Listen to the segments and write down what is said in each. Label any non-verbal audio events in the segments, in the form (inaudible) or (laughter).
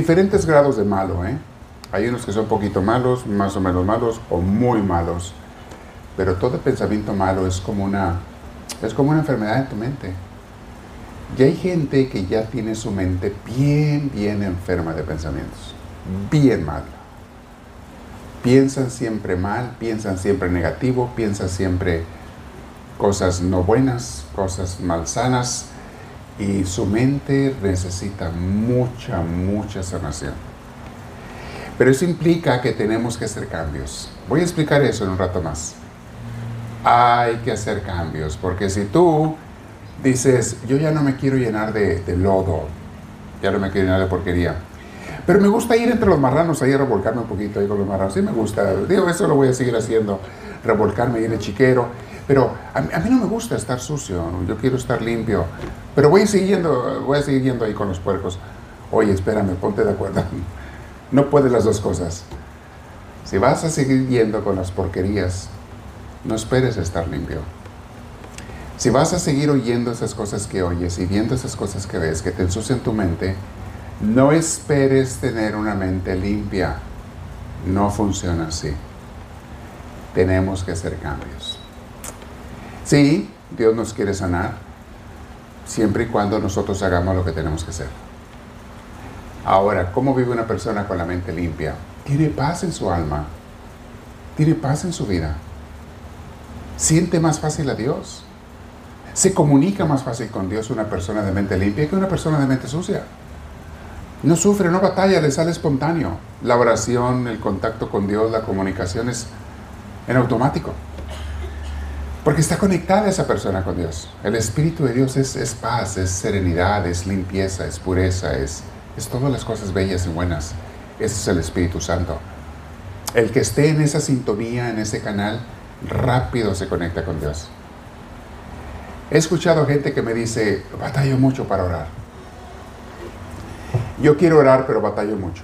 Diferentes grados de malo, ¿eh? Hay unos que son poquito malos, más o menos malos o muy malos. Pero todo pensamiento malo es como una, es como una enfermedad en tu mente. Y hay gente que ya tiene su mente bien, bien enferma de pensamientos. Bien mal. Piensan siempre mal, piensan siempre negativo, piensan siempre cosas no buenas, cosas malsanas. Y su mente necesita mucha, mucha sanación. Pero eso implica que tenemos que hacer cambios. Voy a explicar eso en un rato más. Hay que hacer cambios, porque si tú dices, yo ya no me quiero llenar de, lodo, ya no me quiero llenar de porquería, pero me gusta ir entre los marranos ahí a revolcarme un poquito ahí con los marranos, sí me gusta, digo, eso lo voy a seguir haciendo, revolcarme ahí en el chiquero, pero a, mí no me gusta estar sucio, yo quiero estar limpio, pero voy a seguir yendo, voy a seguir yendo ahí con los puercos. Oye, espérame, ponte de acuerdo. (laughs) No puedes las dos cosas. Si vas a seguir yendo con las porquerías, no esperes estar limpio. Si vas a seguir oyendo esas cosas que oyes y viendo esas cosas que ves que te ensucian tu mente, no esperes tener una mente limpia. No funciona así. Tenemos que hacer cambios. Sí, Dios nos quiere sanar, siempre y cuando nosotros hagamos lo que tenemos que hacer. Ahora, ¿cómo vive una persona con la mente limpia? Tiene paz en su alma, tiene paz en su vida, siente más fácil a Dios, se comunica más fácil con Dios una persona de mente limpia que una persona de mente sucia. No sufre, no batalla, le sale espontáneo. La oración, el contacto con Dios, la comunicación es en automático. Porque está conectada esa persona con Dios. El Espíritu de Dios es, es paz, es serenidad, es limpieza, es pureza, es es todas las cosas bellas y buenas. Ese es el Espíritu Santo. El que esté en esa sintonía, en ese canal, rápido se conecta con Dios. He escuchado gente que me dice, batallo mucho para orar. Yo quiero orar, pero batallo mucho.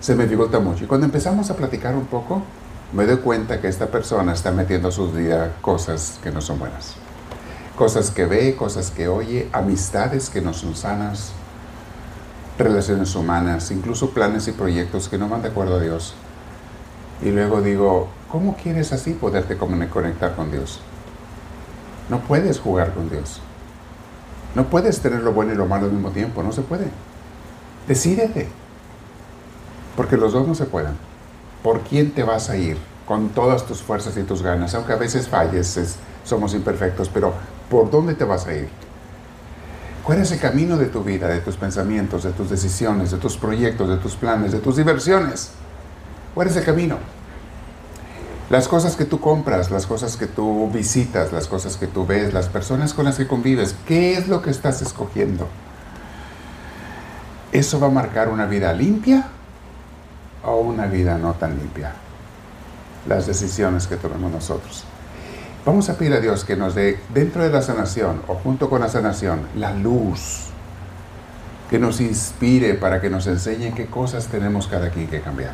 Se me dificulta mucho. Y cuando empezamos a platicar un poco, me doy cuenta que esta persona está metiendo a su vida cosas que no son buenas. Cosas que ve, cosas que oye, amistades que no son sanas, relaciones humanas, incluso planes y proyectos que no van de acuerdo a Dios. Y luego digo, ¿cómo quieres así poderte conectar con Dios? No puedes jugar con Dios. No puedes tener lo bueno y lo malo al mismo tiempo, no se puede. Decídete. Porque los dos no se pueden. ¿Por quién te vas a ir? Con todas tus fuerzas y tus ganas, aunque a veces falles, somos imperfectos, pero ¿por dónde te vas a ir? ¿Cuál es el camino de tu vida, de tus pensamientos, de tus decisiones, de tus proyectos, de tus planes, de tus diversiones? ¿Cuál es el camino? Las cosas que tú compras, las cosas que tú visitas, las cosas que tú ves, las personas con las que convives, ¿qué es lo que estás escogiendo? ¿Eso va a marcar una vida limpia o una vida no tan limpia? Las decisiones que tomemos nosotros. Vamos a pedir a Dios que nos dé dentro de la sanación o junto con la sanación la luz que nos inspire para que nos enseñe qué cosas tenemos cada quien que cambiar.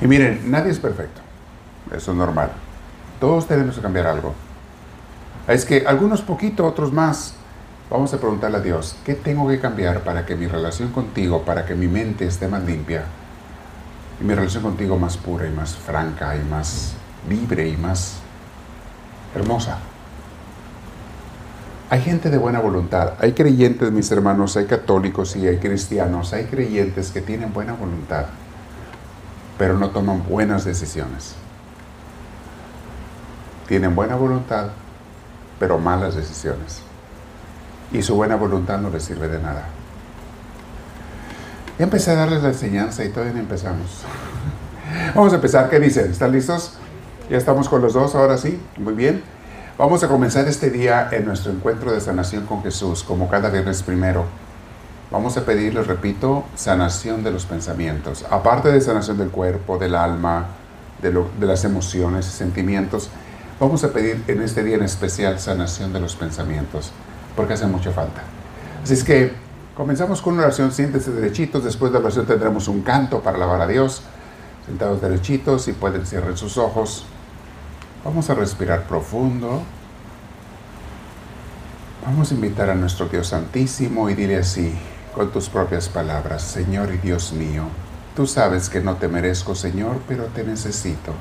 Y miren, nadie es perfecto. Eso es normal. Todos tenemos que cambiar algo. Es que algunos poquito, otros más. Vamos a preguntarle a Dios, ¿qué tengo que cambiar para que mi relación contigo, para que mi mente esté más limpia y mi relación contigo más pura y más franca y más libre y más hermosa. Hay gente de buena voluntad, hay creyentes, mis hermanos, hay católicos y hay cristianos, hay creyentes que tienen buena voluntad, pero no toman buenas decisiones. Tienen buena voluntad, pero malas decisiones. Y su buena voluntad no les sirve de nada. Ya empecé a darles la enseñanza y todavía no empezamos. Vamos a empezar. ¿Qué dicen? ¿Están listos? Ya estamos con los dos, ahora sí, muy bien. Vamos a comenzar este día en nuestro encuentro de sanación con Jesús, como cada viernes primero. Vamos a pedirle, repito, sanación de los pensamientos. Aparte de sanación del cuerpo, del alma, de, de las emociones y sentimientos, vamos a pedir en este día en especial sanación de los pensamientos, porque hace mucha falta. Así es que comenzamos con una oración, siéntese derechitos, después de la oración tendremos un canto para alabar a Dios, sentados derechitos y pueden cerrar sus ojos. Vamos a respirar profundo. Vamos a invitar a nuestro Dios Santísimo y dile así, con tus propias palabras, Señor y Dios mío, tú sabes que no te merezco, Señor, pero te necesito.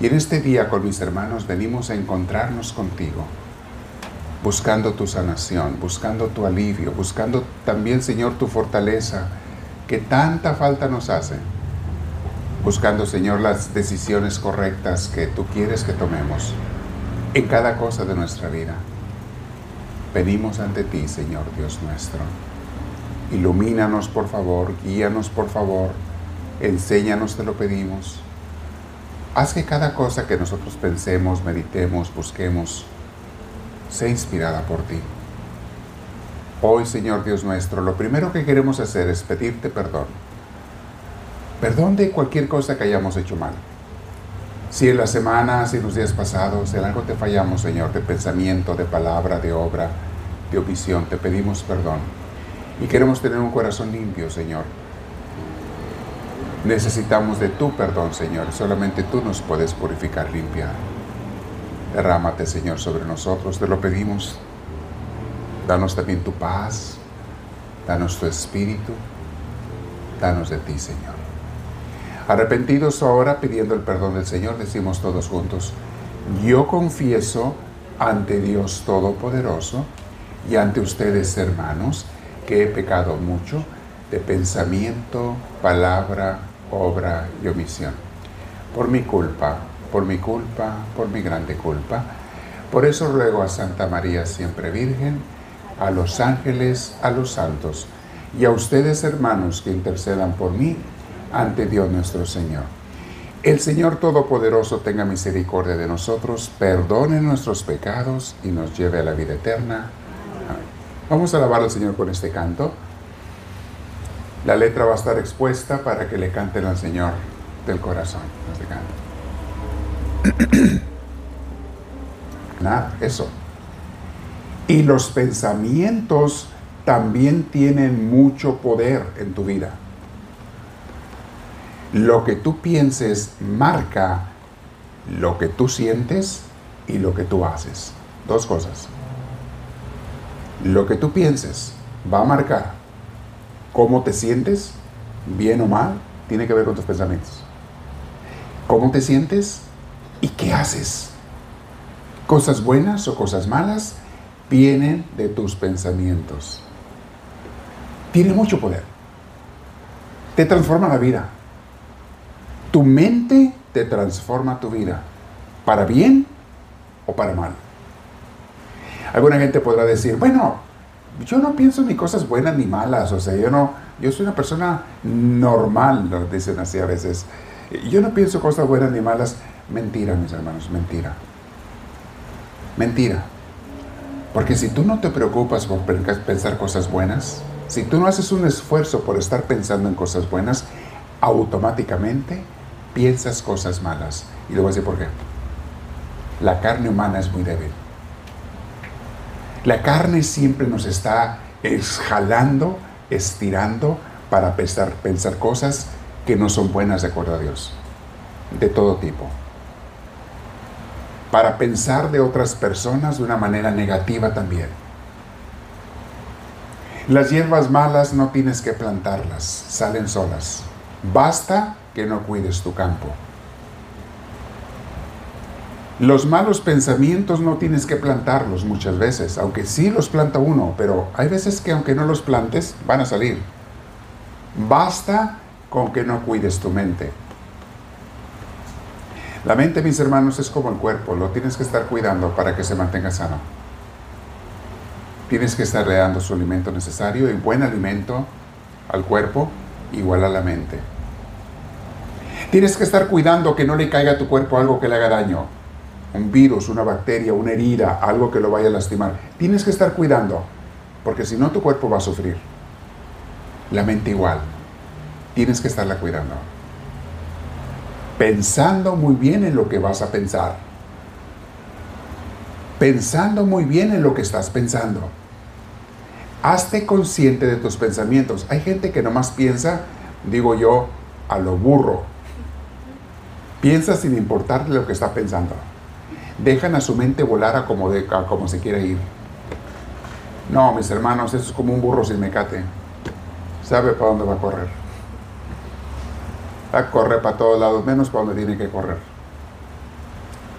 Y en este día con mis hermanos venimos a encontrarnos contigo, buscando tu sanación, buscando tu alivio, buscando también, Señor, tu fortaleza, que tanta falta nos hace. Buscando, Señor, las decisiones correctas que tú quieres que tomemos en cada cosa de nuestra vida. Venimos ante ti, Señor Dios nuestro. Ilumínanos, por favor, guíanos, por favor, enséñanos, te lo pedimos. Haz que cada cosa que nosotros pensemos, meditemos, busquemos, sea inspirada por ti. Hoy, Señor Dios nuestro, lo primero que queremos hacer es pedirte perdón. Perdón de cualquier cosa que hayamos hecho mal. Si en la semana, si en los días pasados, en algo te fallamos, Señor, de pensamiento, de palabra, de obra, de omisión, te pedimos perdón. Y queremos tener un corazón limpio, Señor, Necesitamos de tu perdón, Señor. Solamente tú nos puedes purificar, limpiar. Derrámate, Señor, sobre nosotros. Te lo pedimos. Danos también tu paz. Danos tu espíritu. Danos de ti, Señor. Arrepentidos ahora, pidiendo el perdón del Señor, decimos todos juntos, yo confieso ante Dios Todopoderoso y ante ustedes, hermanos, que he pecado mucho de pensamiento, palabra, obra y omisión. Por mi culpa, por mi culpa, por mi grande culpa. Por eso ruego a Santa María siempre Virgen, a los ángeles, a los santos y a ustedes hermanos que intercedan por mí ante Dios nuestro Señor. El Señor Todopoderoso tenga misericordia de nosotros, perdone nuestros pecados y nos lleve a la vida eterna. Vamos a alabar al Señor con este canto. La letra va a estar expuesta para que le canten al Señor del corazón. (clears throat) Nada, eso. Y los pensamientos también tienen mucho poder en tu vida. Lo que tú pienses marca lo que tú sientes y lo que tú haces. Dos cosas. Lo que tú pienses va a marcar cómo te sientes, bien o mal, tiene que ver con tus pensamientos. ¿Cómo te sientes y qué haces? Cosas buenas o cosas malas vienen de tus pensamientos. Tiene mucho poder. Te transforma la vida. Tu mente te transforma tu vida. Para bien o para mal. Alguna gente podrá decir, bueno, yo no pienso ni cosas buenas ni malas, o sea, yo no, yo soy una persona normal, lo dicen así a veces. Yo no pienso cosas buenas ni malas. Mentira, mis hermanos, mentira. Mentira. Porque si tú no te preocupas por pensar cosas buenas, si tú no haces un esfuerzo por estar pensando en cosas buenas, automáticamente piensas cosas malas. Y le voy a decir por qué. La carne humana es muy débil. La carne siempre nos está jalando, estirando para pensar, pensar cosas que no son buenas de acuerdo a Dios, de todo tipo. Para pensar de otras personas de una manera negativa también. Las hierbas malas no tienes que plantarlas, salen solas. Basta que no cuides tu campo. Los malos pensamientos no tienes que plantarlos muchas veces, aunque sí los planta uno, pero hay veces que aunque no los plantes, van a salir. Basta con que no cuides tu mente. La mente, mis hermanos, es como el cuerpo, lo tienes que estar cuidando para que se mantenga sano. Tienes que estar dando su alimento necesario y buen alimento al cuerpo igual a la mente. Tienes que estar cuidando que no le caiga a tu cuerpo algo que le haga daño un virus, una bacteria, una herida, algo que lo vaya a lastimar. Tienes que estar cuidando, porque si no tu cuerpo va a sufrir. La mente igual. Tienes que estarla cuidando. Pensando muy bien en lo que vas a pensar. Pensando muy bien en lo que estás pensando. Hazte consciente de tus pensamientos. Hay gente que nomás piensa, digo yo, a lo burro. Piensa sin importarle lo que está pensando dejan a su mente volar a como, de, como se quiera ir. No, mis hermanos, eso es como un burro sin mecate. Sabe para dónde va a correr. A correr para todos lados, menos para donde tiene que correr.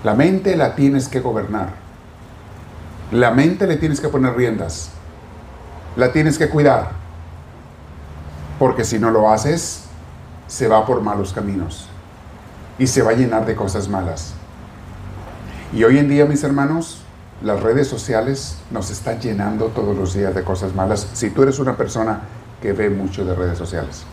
La mente la tienes que gobernar. La mente le tienes que poner riendas. La tienes que cuidar. Porque si no lo haces, se va por malos caminos. Y se va a llenar de cosas malas. Y hoy en día, mis hermanos, las redes sociales nos están llenando todos los días de cosas malas. Si tú eres una persona que ve mucho de redes sociales.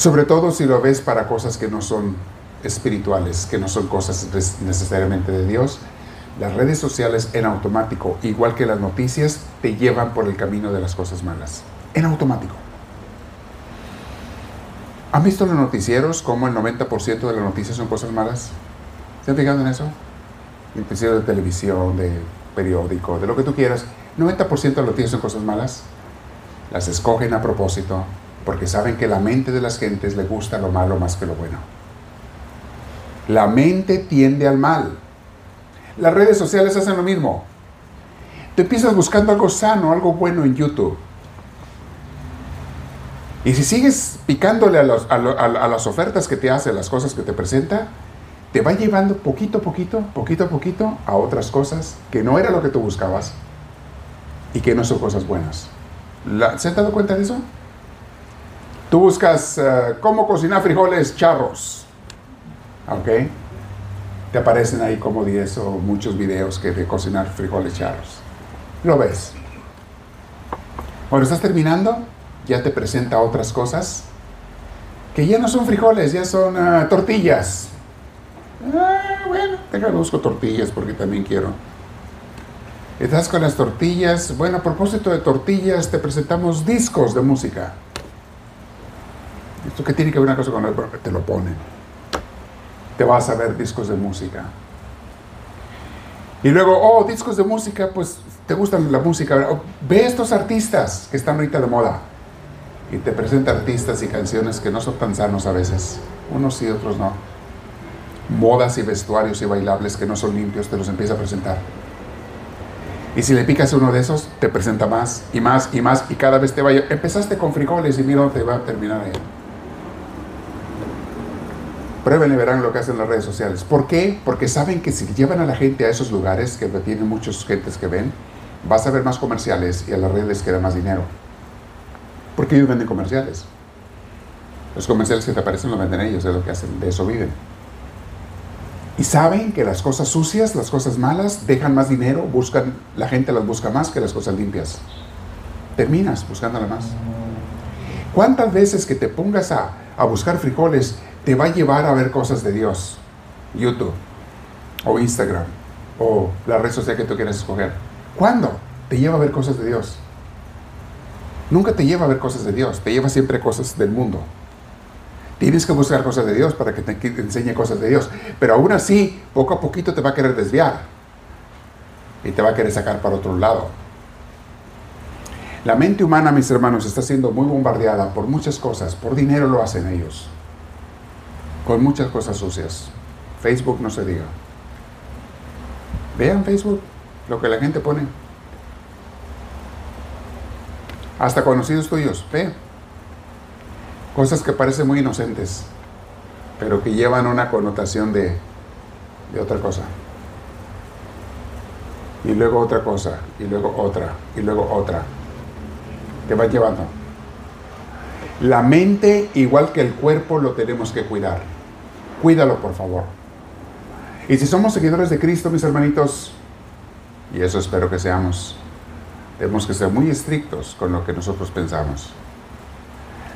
Sobre todo si lo ves para cosas que no son espirituales, que no son cosas necesariamente de Dios, las redes sociales en automático, igual que las noticias, te llevan por el camino de las cosas malas. En automático. ¿Han visto los noticieros como el 90% de las noticias son cosas malas? ¿Se han fijado en eso? Noticiero de televisión, de periódico, de lo que tú quieras. 90% de las noticias son cosas malas. Las escogen a propósito porque saben que la mente de las gentes le gusta lo malo más que lo bueno. La mente tiende al mal. Las redes sociales hacen lo mismo. Te empiezas buscando algo sano, algo bueno en YouTube. Y si sigues picándole a, las ofertas que te hace, las cosas que te presenta, te va llevando poquito a poquito, poquito a poquito a otras cosas que no era lo que tú buscabas y que no son cosas buenas. ¿Se han dado cuenta de eso? Tú buscas eh, cómo cocinar frijoles charros. ¿Ok? Te aparecen ahí como 10 o muchos videos que de cocinar frijoles charros. Lo ves. Cuando estás terminando, ya te presenta otras cosas que ya no son frijoles, ya son ah, tortillas. Ah, bueno, déjame busco tortillas porque también quiero. Estás con las tortillas. Bueno, a propósito de tortillas, te presentamos discos de música. ¿Esto qué tiene que ver una cosa con otra? Te lo ponen. Te vas a ver discos de música. Y luego, oh, discos de música, pues te gustan la música. ve estos artistas que están ahorita de moda. Y te presenta artistas y canciones que no son tan sanos a veces. Unos sí, otros no. Modas y vestuarios y bailables que no son limpios, te los empieza a presentar. Y si le picas uno de esos, te presenta más y más y más y cada vez te vaya. Empezaste con frijoles y mira dónde va a terminar ahí. Prueben y verán lo que hacen las redes sociales. ¿Por qué? Porque saben que si llevan a la gente a esos lugares, que tienen muchos gentes que ven, vas a ver más comerciales y a las redes les queda más dinero. Porque ellos venden comerciales. Los comerciales que te aparecen los venden ellos, es lo que hacen, de eso viven. Y saben que las cosas sucias, las cosas malas, dejan más dinero, buscan, la gente las busca más que las cosas limpias. Terminas buscándolas más. ¿Cuántas veces que te pongas a, a buscar frijoles te va a llevar a ver cosas de Dios. YouTube o Instagram o la red social que tú quieras escoger. ¿Cuándo? Te lleva a ver cosas de Dios. Nunca te lleva a ver cosas de Dios, te lleva siempre cosas del mundo. Tienes que buscar cosas de Dios para que te enseñe cosas de Dios. Pero aún así, poco a poquito te va a querer desviar. Y te va a querer sacar para otro lado. La mente humana, mis hermanos, está siendo muy bombardeada por muchas cosas. Por dinero lo hacen ellos con muchas cosas sucias. Facebook no se diga. Vean Facebook, lo que la gente pone. Hasta conocidos tuyos, vean. Cosas que parecen muy inocentes, pero que llevan una connotación de, de otra cosa. Y luego otra cosa, y luego otra, y luego otra. Te va llevando. La mente, igual que el cuerpo, lo tenemos que cuidar. Cuídalo, por favor. Y si somos seguidores de Cristo, mis hermanitos, y eso espero que seamos, tenemos que ser muy estrictos con lo que nosotros pensamos.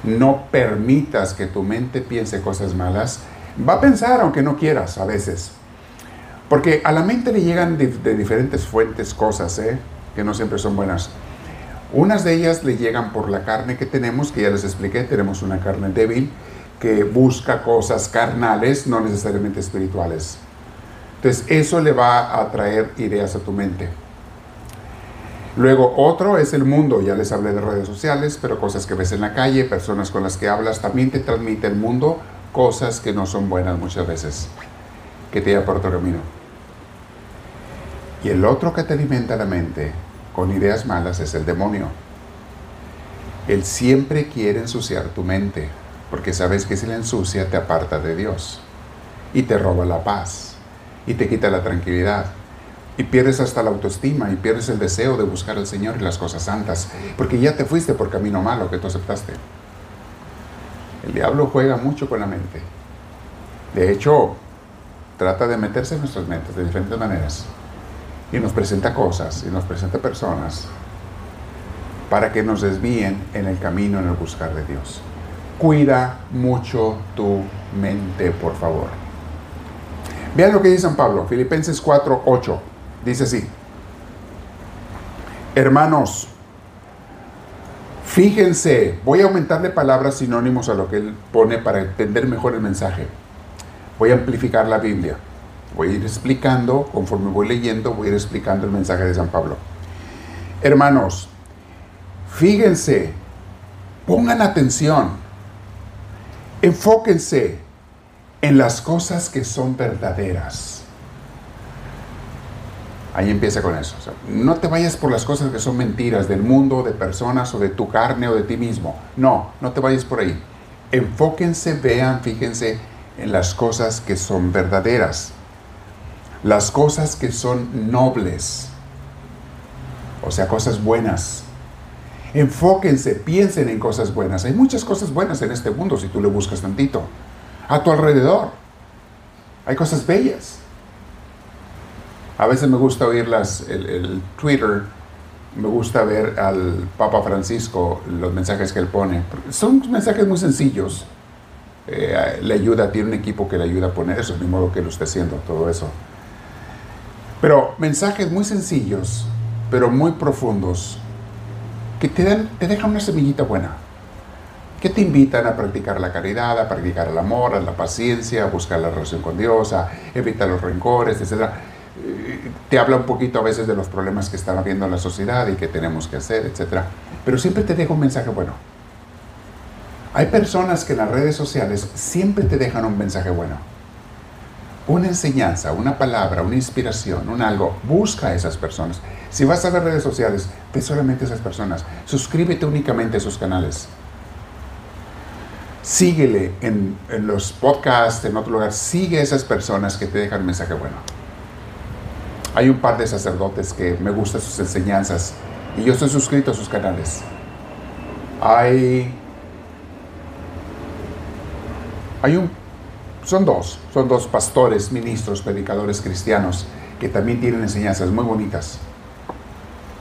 No permitas que tu mente piense cosas malas. Va a pensar aunque no quieras a veces. Porque a la mente le llegan de, diferentes fuentes cosas, ¿eh? que no siempre son buenas. Unas de ellas le llegan por la carne que tenemos, que ya les expliqué, tenemos una carne débil que busca cosas carnales, no necesariamente espirituales. Entonces eso le va a traer ideas a tu mente. Luego otro es el mundo, ya les hablé de redes sociales, pero cosas que ves en la calle, personas con las que hablas, también te transmite el mundo cosas que no son buenas muchas veces, que te lleva por otro camino. Y el otro que te alimenta la mente con ideas malas es el demonio. Él siempre quiere ensuciar tu mente, porque sabes que si la ensucia te aparta de Dios y te roba la paz y te quita la tranquilidad y pierdes hasta la autoestima y pierdes el deseo de buscar al Señor y las cosas santas, porque ya te fuiste por camino malo que tú aceptaste. El diablo juega mucho con la mente. De hecho, trata de meterse en nuestras mentes de diferentes maneras y nos presenta cosas y nos presenta personas para que nos desvíen en el camino, en el buscar de Dios. Cuida mucho tu mente, por favor. Vean lo que dice San Pablo, Filipenses 4, 8. Dice así, hermanos, fíjense, voy a aumentarle palabras sinónimos a lo que él pone para entender mejor el mensaje. Voy a amplificar la Biblia. Voy a ir explicando, conforme voy leyendo, voy a ir explicando el mensaje de San Pablo. Hermanos, fíjense, pongan atención, enfóquense en las cosas que son verdaderas Ahí empieza con eso. no te vayas por las cosas que son mentiras del mundo, de personas o de tu carne o de ti mismo. No, no te vayas por ahí. Enfóquense, vean, fíjense en las cosas que son verdaderas. Las cosas que son nobles. O sea, cosas buenas. Enfóquense, piensen en cosas buenas. Hay muchas cosas buenas en este mundo si tú le buscas tantito. A tu alrededor. Hay cosas bellas. A veces me gusta oír el, Twitter, me gusta ver al Papa Francisco, los mensajes que él pone. Son mensajes muy sencillos. Eh, le ayuda, tiene un equipo que le ayuda a poner eso, de modo que lo esté haciendo, todo eso. Pero mensajes muy sencillos, pero muy profundos, que te, dan, te dejan una semillita buena, que te invitan a practicar la caridad, a practicar el amor, a la paciencia, a buscar la relación con Dios, a evitar los rencores, etc te habla un poquito a veces de los problemas que están habiendo en la sociedad y que tenemos que hacer, etc. Pero siempre te deja un mensaje bueno. Hay personas que en las redes sociales siempre te dejan un mensaje bueno. Una enseñanza, una palabra, una inspiración, un algo. Busca a esas personas. Si vas a las redes sociales, ve solamente a esas personas. Suscríbete únicamente a esos canales. Síguele en, en los podcasts, en otro lugar. Sigue a esas personas que te dejan un mensaje bueno. Hay un par de sacerdotes que me gustan sus enseñanzas y yo estoy suscrito a sus canales. Hay, hay un, son dos, son dos pastores, ministros, predicadores cristianos que también tienen enseñanzas muy bonitas.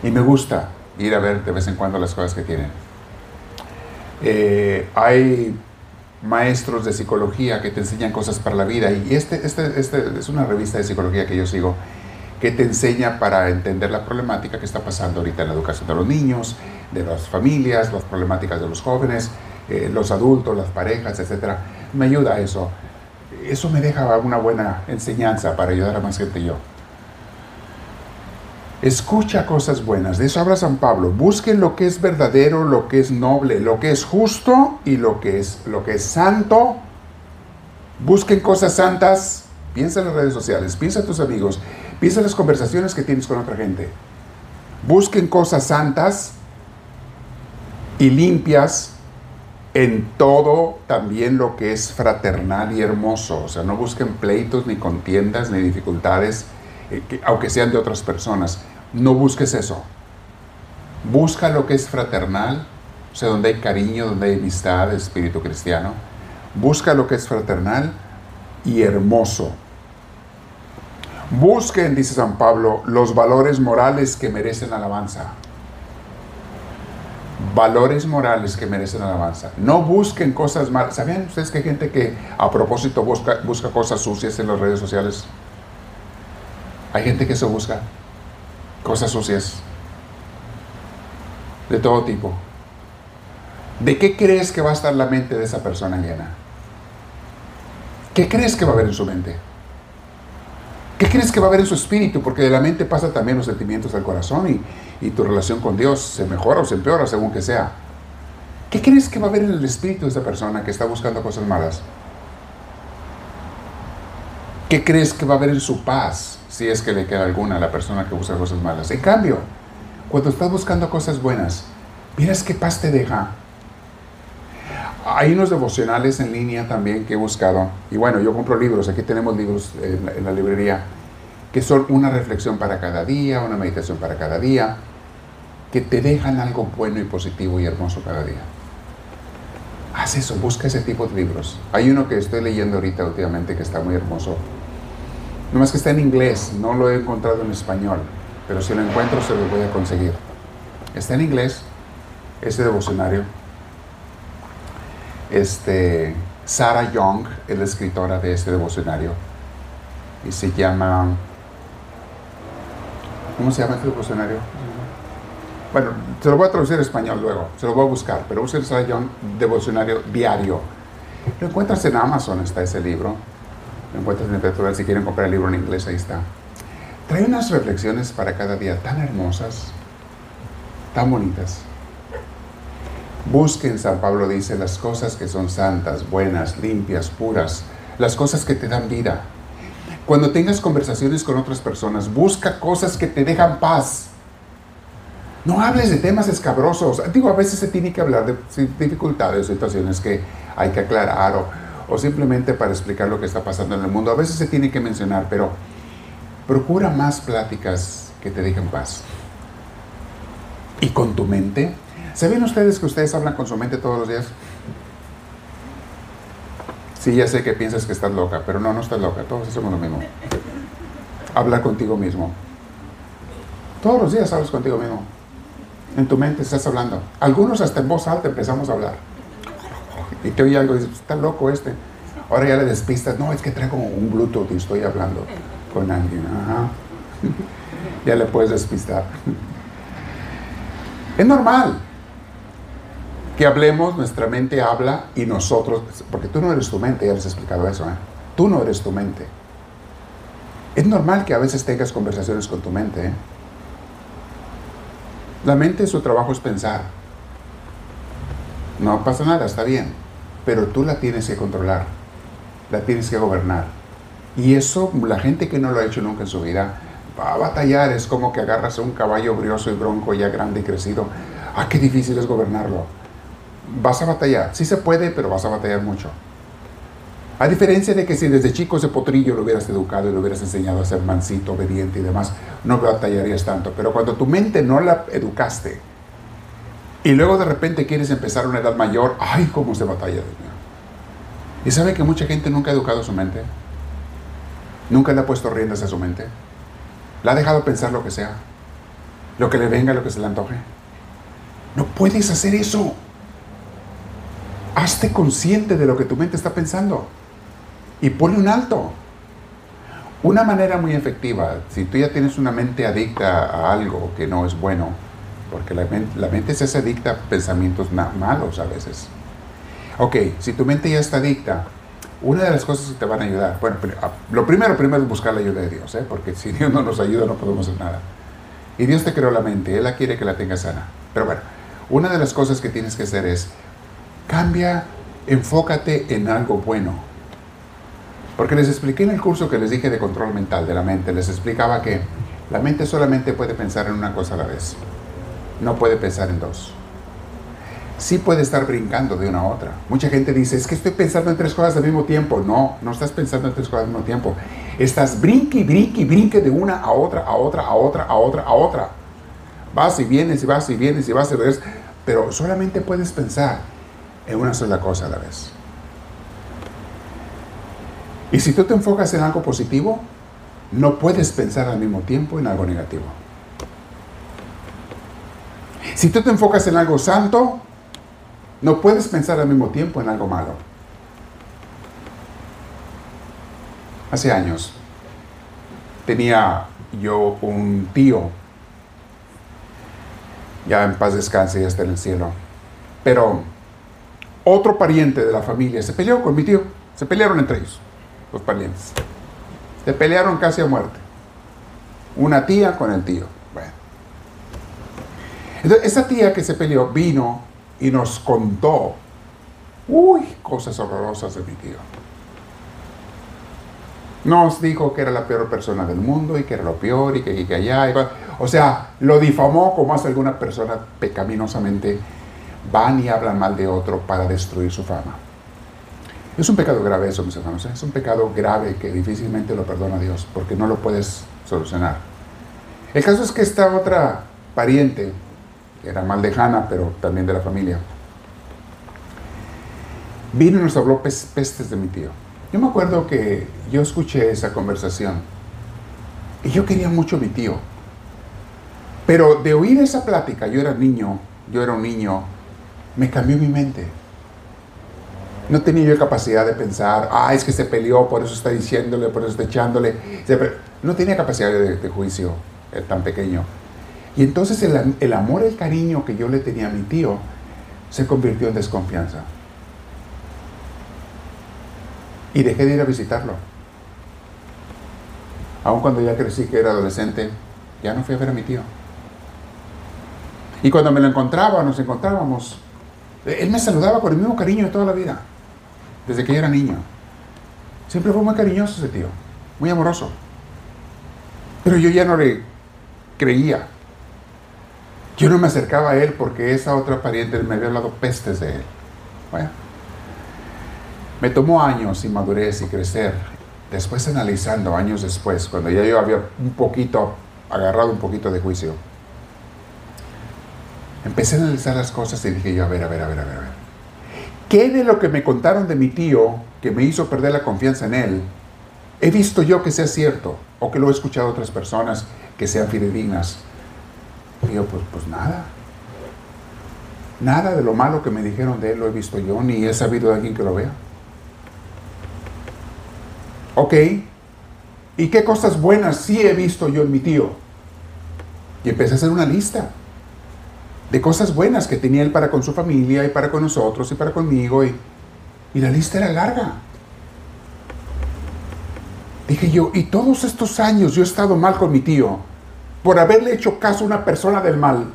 Y me gusta ir a ver de vez en cuando las cosas que tienen. Eh, hay maestros de psicología que te enseñan cosas para la vida y este, este, este es una revista de psicología que yo sigo que te enseña para entender la problemática que está pasando ahorita en la educación de los niños, de las familias, las problemáticas de los jóvenes, eh, los adultos, las parejas, etc. Me ayuda a eso. Eso me deja una buena enseñanza para ayudar a más gente yo. Escucha cosas buenas, de eso habla San Pablo. Busquen lo que es verdadero, lo que es noble, lo que es justo y lo que es, lo que es santo. Busquen cosas santas. Piensa en las redes sociales, piensa en tus amigos Piensa en las conversaciones que tienes con otra gente. Busquen cosas santas y limpias en todo también lo que es fraternal y hermoso. O sea, no busquen pleitos, ni contiendas, ni dificultades, eh, aunque sean de otras personas. No busques eso. Busca lo que es fraternal, o sea, donde hay cariño, donde hay amistad, espíritu cristiano. Busca lo que es fraternal y hermoso. Busquen, dice San Pablo, los valores morales que merecen alabanza. Valores morales que merecen alabanza. No busquen cosas malas. ¿Sabían ustedes que hay gente que a propósito busca, busca cosas sucias en las redes sociales? Hay gente que eso busca. Cosas sucias. De todo tipo. ¿De qué crees que va a estar la mente de esa persona llena? ¿Qué crees que va a haber en su mente? ¿Qué crees que va a haber en su espíritu? Porque de la mente pasa también los sentimientos al corazón y, tu relación con Dios se mejora o se empeora según que sea. ¿Qué crees que va a haber en el espíritu de esa persona que está buscando cosas malas? ¿Qué crees que va a haber en su paz si es que le queda alguna a la persona que busca cosas malas? En cambio, cuando estás buscando cosas buenas, miras qué paz te deja. Hay unos devocionales en línea también que he buscado. Y bueno, yo compro libros, aquí tenemos libros en la, librería, que son una reflexión para cada día, una meditación para cada día, que te dejan algo bueno y positivo y hermoso cada día. Haz eso, busca ese tipo de libros. Hay uno que estoy leyendo ahorita últimamente que está muy hermoso. Nomás que está en inglés, no lo he encontrado en español, pero si lo encuentro se lo voy a conseguir. Está en inglés, ese devocionario este, Sarah Young es la escritora de este devocionario y se llama, ¿cómo se llama este devocionario? Bueno, se lo voy a traducir en español luego, se lo voy a buscar, pero usa el Sarah Young devocionario diario. Lo encuentras en Amazon, está ese libro. Lo encuentras en el si quieren comprar el libro en inglés, ahí está. Trae unas reflexiones para cada día tan hermosas, tan bonitas. Busquen, San Pablo dice, las cosas que son santas, buenas, limpias, puras, las cosas que te dan vida. Cuando tengas conversaciones con otras personas, busca cosas que te dejan paz. No hables de temas escabrosos. Digo, a veces se tiene que hablar de dificultades, situaciones que hay que aclarar o, o simplemente para explicar lo que está pasando en el mundo. A veces se tiene que mencionar, pero procura más pláticas que te dejen paz. Y con tu mente, ¿Saben ustedes que ustedes hablan con su mente todos los días? Sí, ya sé que piensas que estás loca, pero no, no estás loca, todos hacemos lo mismo. Hablar contigo mismo. Todos los días hablas contigo mismo. En tu mente estás hablando. Algunos hasta en voz alta empezamos a hablar. Y te oye algo y dices, está loco este. Ahora ya le despistas, no, es que traigo un Bluetooth y estoy hablando con alguien. (laughs) Ya le puedes despistar. es normal que hablemos, nuestra mente habla y nosotros, porque tú no eres tu mente, ya les he explicado eso, ¿eh? tú no eres tu mente. Es normal que a veces tengas conversaciones con tu mente. ¿eh? La mente, su trabajo es pensar. No pasa nada, está bien, pero tú la tienes que controlar, la tienes que gobernar. Y eso, la gente que no lo ha hecho nunca en su vida, va a batallar. Es como que agarras a un caballo brioso y bronco ya grande y crecido. Ah, qué difícil es gobernarlo vas a batallar. Sí se puede, pero vas a batallar mucho. A diferencia de que si desde chico ese potrillo lo hubieras educado y lo hubieras enseñado a ser mansito, obediente y demás, no batallarías tanto. Pero cuando tu mente no la educaste y luego de repente quieres empezar una edad mayor, ¡ay, cómo se batalla! ¿Y sabe que mucha gente nunca ha educado su mente? Nunca le ha puesto riendas a su mente. La ha dejado pensar lo que sea. Lo que le venga, lo que se le antoje. No puedes hacer eso. Hazte consciente de lo que tu mente está pensando y pone un alto. Una manera muy efectiva, si tú ya tienes una mente adicta a algo que no es bueno, porque la mente, se hace adicta a pensamientos malos a veces. Ok, si tu mente ya está adicta, una de las cosas que te van a ayudar, bueno, lo primero, primero es buscar la ayuda de Dios, ¿eh? porque si Dios no nos ayuda no podemos hacer nada. Y Dios te creó la mente, Él la quiere que la tenga sana. Pero bueno, una de las cosas que tienes que hacer es Cambia, enfócate en algo bueno. Porque les expliqué en el curso que les dije de control mental de la mente, les explicaba que la mente solamente puede pensar en una cosa a la vez. No puede pensar en dos. Sí puede estar brincando de una a otra. Mucha gente dice, es que estoy pensando en tres cosas al mismo tiempo. No, no estás pensando en tres cosas al mismo tiempo. Estás brinque brinque brinque de una a otra, a otra, a otra, a otra, a otra. Vas y vienes y vas y vienes y vas y vienes. Pero solamente puedes pensar en una sola cosa a la vez. Y si tú te enfocas en algo positivo, no puedes pensar al mismo tiempo en algo negativo. Si tú te enfocas en algo santo, no puedes pensar al mismo tiempo en algo malo. Hace años tenía yo un tío, ya en paz descanse, ya está en el cielo, pero otro pariente de la familia se peleó con mi tío. Se pelearon entre ellos, los parientes. Se pelearon casi a muerte. Una tía con el tío. Bueno. Entonces, esa tía que se peleó vino y nos contó, uy, cosas horrorosas de mi tío. Nos dijo que era la peor persona del mundo y que era lo peor y que, que allá. O sea, lo difamó como hace alguna persona pecaminosamente. Van y hablan mal de otro para destruir su fama. Es un pecado grave eso, mis hermanos. ¿eh? Es un pecado grave que difícilmente lo perdona Dios porque no lo puedes solucionar. El caso es que esta otra pariente, que era mal lejana, pero también de la familia, vino y nos habló pestes de mi tío. Yo me acuerdo que yo escuché esa conversación y yo quería mucho a mi tío. Pero de oír esa plática, yo era niño, yo era un niño, me cambió mi mente. No tenía yo capacidad de pensar, ah, es que se peleó, por eso está diciéndole, por eso está echándole. No tenía capacidad de, juicio eh, tan pequeño. Y entonces el, amor, el cariño que yo le tenía a mi tío se convirtió en desconfianza. Y dejé de ir a visitarlo. Aun cuando ya crecí que era adolescente, ya no fui a ver a mi tío. Y cuando me lo encontraba, nos encontrábamos, él me saludaba con el mismo cariño de toda la vida, desde que yo era niño. Siempre fue muy cariñoso ese tío, muy amoroso. Pero yo ya no le creía. Yo no me acercaba a él porque esa otra pariente me había hablado pestes de él. Me tomó años y madurez y crecer. Después analizando, años después, cuando ya yo había un poquito, agarrado un poquito de juicio, Empecé a analizar las cosas y dije yo, a ver, a ver, a ver, a ver, a ver. ¿Qué de lo que me contaron de mi tío, que me hizo perder la confianza en él, he visto yo que sea cierto? O que lo he escuchado otras personas que sean fidedignas. Y yo, pues, pues nada. Nada de lo malo que me dijeron de él lo he visto yo, ni he sabido de alguien que lo vea. Ok. ¿Y qué cosas buenas sí he visto yo en mi tío? Y empecé a hacer una lista de cosas buenas que tenía él para con su familia y para con nosotros y para conmigo. Y, y la lista era larga. Dije yo, y todos estos años yo he estado mal con mi tío por haberle hecho caso a una persona del mal,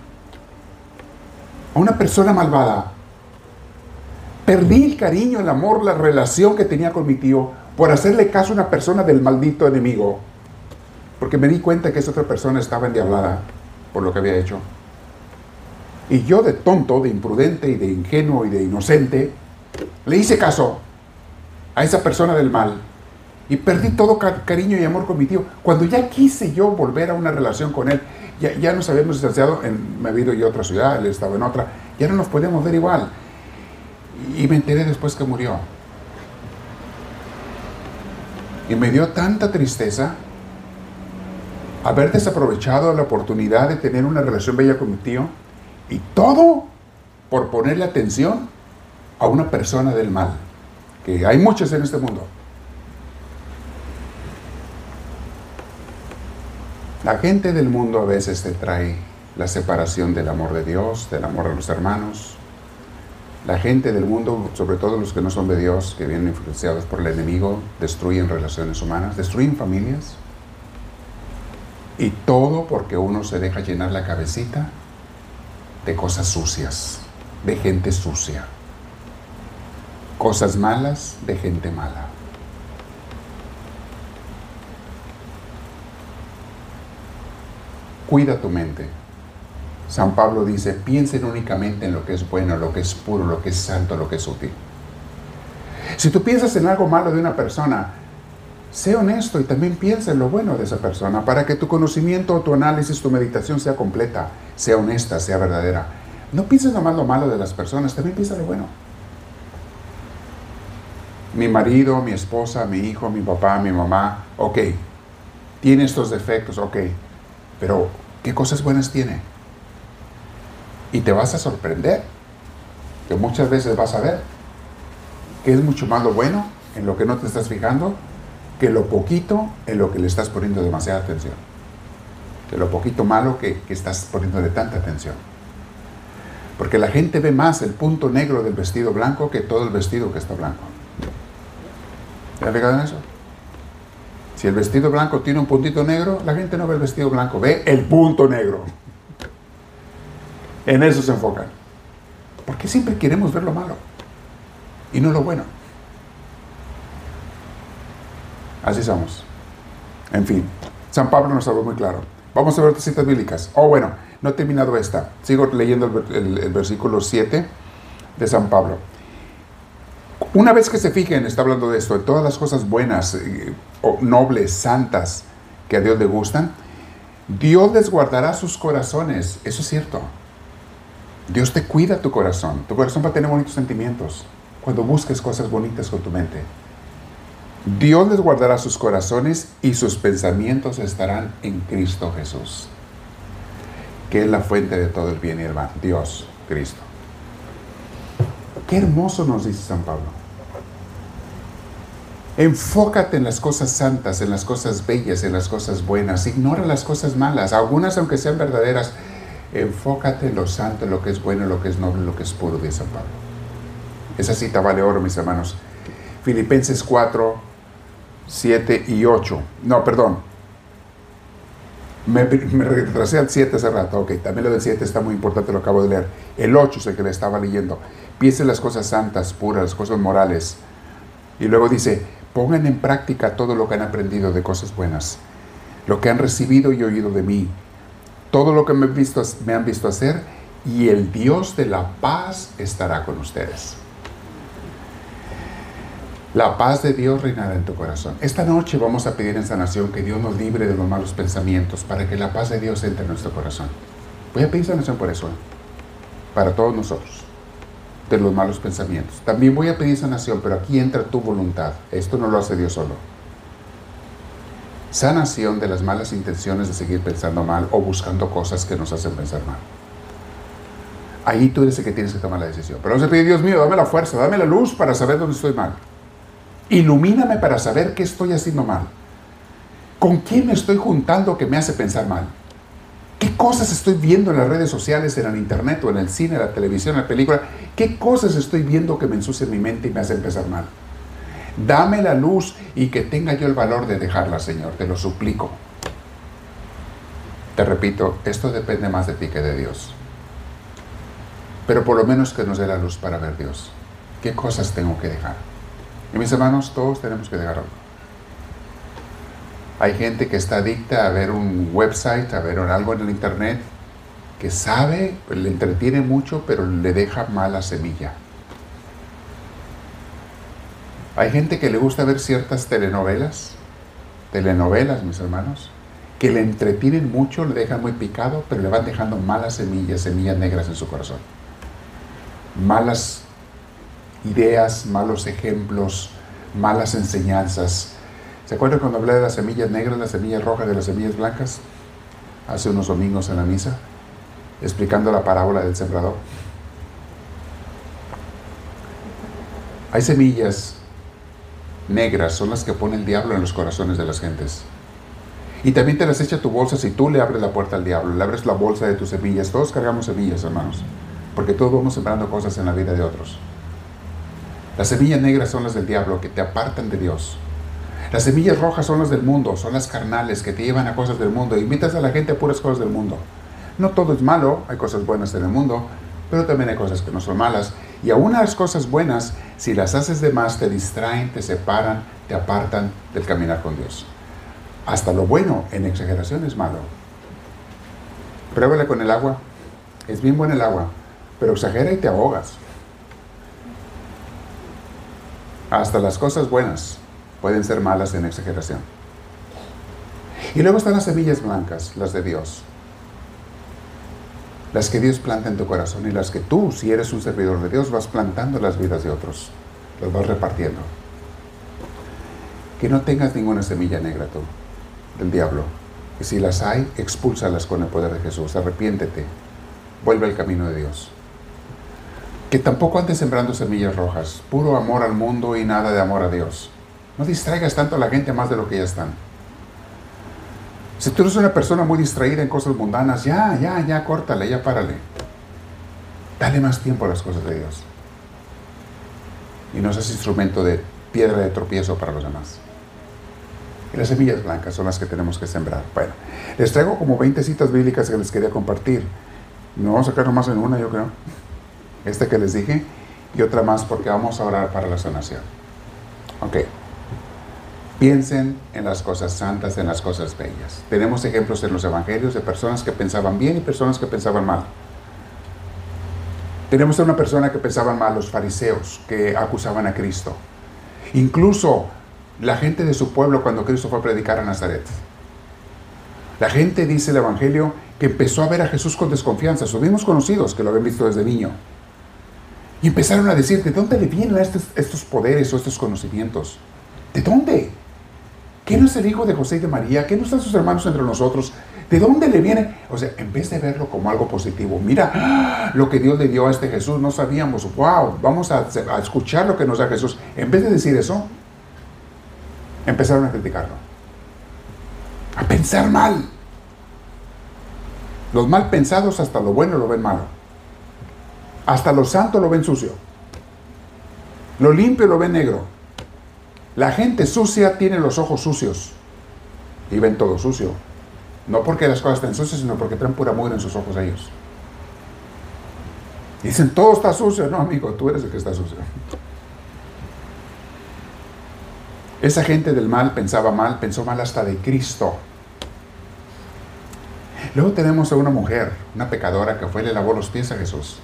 a una persona malvada. Perdí el cariño, el amor, la relación que tenía con mi tío por hacerle caso a una persona del maldito enemigo. Porque me di cuenta que esa otra persona estaba endiablada por lo que había hecho. Y yo de tonto, de imprudente y de ingenuo y de inocente, le hice caso a esa persona del mal y perdí todo cariño y amor con mi tío. Cuando ya quise yo volver a una relación con él, ya, ya nos habíamos distanciado, en, me había ido yo otra ciudad, él estaba en otra, ya no nos podíamos ver igual. Y me enteré después que murió. Y me dio tanta tristeza haber desaprovechado la oportunidad de tener una relación bella con mi tío y todo por ponerle atención a una persona del mal, que hay muchos en este mundo. La gente del mundo a veces te trae la separación del amor de Dios, del amor a los hermanos. La gente del mundo, sobre todo los que no son de Dios, que vienen influenciados por el enemigo, destruyen relaciones humanas, destruyen familias. Y todo porque uno se deja llenar la cabecita de cosas sucias, de gente sucia. Cosas malas de gente mala. Cuida tu mente. San Pablo dice, piensen únicamente en lo que es bueno, lo que es puro, lo que es santo, lo que es útil. Si tú piensas en algo malo de una persona, sé honesto y también piensa en lo bueno de esa persona para que tu conocimiento, tu análisis, tu meditación sea completa, sea honesta, sea verdadera. No pienses nomás lo malo de las personas, también piensa lo bueno. Mi marido, mi esposa, mi hijo, mi papá, mi mamá, ok, tiene estos defectos, ok, pero ¿qué cosas buenas tiene? Y te vas a sorprender, que muchas veces vas a ver que es mucho más lo bueno en lo que no te estás fijando que lo poquito en lo que le estás poniendo demasiada atención. Que lo poquito malo que, que estás poniéndole tanta atención. Porque la gente ve más el punto negro del vestido blanco que todo el vestido que está blanco. ¿Te has fijado en eso? Si el vestido blanco tiene un puntito negro, la gente no ve el vestido blanco, ve el punto negro. En eso se enfocan. Porque siempre queremos ver lo malo y no lo bueno. Así somos. En fin, San Pablo nos habló muy claro. Vamos a ver otras citas bíblicas. Oh, bueno, no he terminado esta. Sigo leyendo el, versículo 7 de San Pablo. Una vez que se fijen, está hablando de esto, de todas las cosas buenas, eh, nobles, santas, que a Dios le gustan, Dios les guardará sus corazones. Eso es cierto. Dios te cuida tu corazón. Tu corazón va a tener bonitos sentimientos cuando busques cosas bonitas con tu mente. Dios les guardará sus corazones y sus pensamientos estarán en Cristo Jesús, que es la fuente de todo el bien y el mal. Dios, Cristo. Qué hermoso nos dice San Pablo. Enfócate en las cosas santas, en las cosas bellas, en las cosas buenas. Ignora las cosas malas, algunas aunque sean verdaderas. Enfócate en lo santo, en lo que es bueno, en lo que es noble, en lo que es puro, dice San Pablo. Esa cita vale oro, mis hermanos. Filipenses 4, 7 y 8. No, perdón. Me, retrasé al 7 hace rato. Ok, también lo del 7 está muy importante, lo acabo de leer. El 8 es el que le estaba leyendo. Piensen las cosas santas, puras, las cosas morales. Y luego dice, pongan en práctica todo lo que han aprendido de cosas buenas, lo que han recibido y oído de mí, todo lo que me, visto, me han visto hacer, y el Dios de la paz estará con ustedes. La paz de Dios reinará en tu corazón. Esta noche vamos a pedir en sanación que Dios nos libre de los malos pensamientos para que la paz de Dios entre en nuestro corazón. Voy a pedir sanación por eso, ¿eh? para todos nosotros, de los malos pensamientos. También voy a pedir sanación, pero aquí entra tu voluntad. Esto no lo hace Dios solo. Sanación de las malas intenciones de seguir pensando mal o buscando cosas que nos hacen pensar mal. Ahí tú eres el que tienes que tomar la decisión. Pero no se pide, Dios mío, dame la fuerza, dame la luz para saber dónde estoy mal. Ilumíname para saber qué estoy haciendo mal. ¿Con quién me estoy juntando que me hace pensar mal? ¿Qué cosas estoy viendo en las redes sociales, en el internet o en el cine, la televisión, la película? ¿Qué cosas estoy viendo que me ensucian mi mente y me hacen pensar mal? Dame la luz y que tenga yo el valor de dejarla, Señor. Te lo suplico. Te repito, esto depende más de ti que de Dios. Pero por lo menos que nos dé la luz para ver Dios. ¿Qué cosas tengo que dejar? Y mis hermanos, todos tenemos que dejar algo. Hay gente que está adicta a ver un website, a ver algo en el internet, que sabe, le entretiene mucho, pero le deja mala semilla. Hay gente que le gusta ver ciertas telenovelas, telenovelas, mis hermanos, que le entretienen mucho, le dejan muy picado, pero le van dejando malas semillas, semillas negras en su corazón. Malas ideas, malos ejemplos, malas enseñanzas. ¿Se acuerdan cuando hablé de las semillas negras, las semillas rojas y las semillas blancas? Hace unos domingos en la misa, explicando la parábola del sembrador. Hay semillas negras, son las que pone el diablo en los corazones de las gentes. Y también te las echa tu bolsa si tú le abres la puerta al diablo, le abres la bolsa de tus semillas. Todos cargamos semillas, hermanos, porque todos vamos sembrando cosas en la vida de otros. Las semillas negras son las del diablo que te apartan de Dios. Las semillas rojas son las del mundo, son las carnales que te llevan a cosas del mundo. Invitas a la gente a puras cosas del mundo. No todo es malo, hay cosas buenas en el mundo, pero también hay cosas que no son malas. Y aún las cosas buenas, si las haces de más, te distraen, te separan, te apartan del caminar con Dios. Hasta lo bueno en exageración es malo. Pruébale con el agua. Es bien bueno el agua, pero exagera y te ahogas. Hasta las cosas buenas pueden ser malas en exageración. Y luego están las semillas blancas, las de Dios. Las que Dios planta en tu corazón y las que tú, si eres un servidor de Dios, vas plantando las vidas de otros. Las vas repartiendo. Que no tengas ninguna semilla negra tú, del diablo. Y si las hay, expúlsalas con el poder de Jesús. Arrepiéntete. Vuelve al camino de Dios que tampoco andes sembrando semillas rojas, puro amor al mundo y nada de amor a Dios. No distraigas tanto a la gente más de lo que ya están. Si tú eres una persona muy distraída en cosas mundanas, ya, ya, ya, córtale, ya párale. Dale más tiempo a las cosas de Dios. Y no seas instrumento de piedra de tropiezo para los demás. Y las semillas blancas son las que tenemos que sembrar. Bueno, les traigo como 20 citas bíblicas que les quería compartir. No vamos a sacar nomás en una, yo creo esta que les dije, y otra más porque vamos a orar para la sanación. Ok. Piensen en las cosas santas, en las cosas bellas. Tenemos ejemplos en los evangelios de personas que pensaban bien y personas que pensaban mal. Tenemos a una persona que pensaba mal, los fariseos, que acusaban a Cristo. Incluso la gente de su pueblo cuando Cristo fue a predicar a Nazaret. La gente, dice el Evangelio, que empezó a ver a Jesús con desconfianza, sus conocidos que lo habían visto desde niño. Y empezaron a decir, ¿de dónde le vienen estos, poderes o estos conocimientos? ¿De dónde? ¿Qué no es el hijo de José y de María? ¿Qué no están sus hermanos entre nosotros? ¿De dónde le viene? O sea, en vez de verlo como algo positivo, mira lo que Dios le dio a este Jesús, no sabíamos, wow, vamos a escuchar lo que nos da Jesús. En vez de decir eso, empezaron a criticarlo, a pensar mal. Los mal pensados hasta lo bueno lo ven malo. Hasta lo santo lo ven sucio. Lo limpio lo ven negro. La gente sucia tiene los ojos sucios y ven todo sucio. No porque las cosas estén sucias, sino porque traen pura mugre en sus ojos ellos. dicen, todo está sucio. No, amigo, tú eres el que está sucio. Esa gente del mal pensaba mal, pensó mal hasta de Cristo. Luego tenemos a una mujer, una pecadora, que fue y le lavó los pies a Jesús.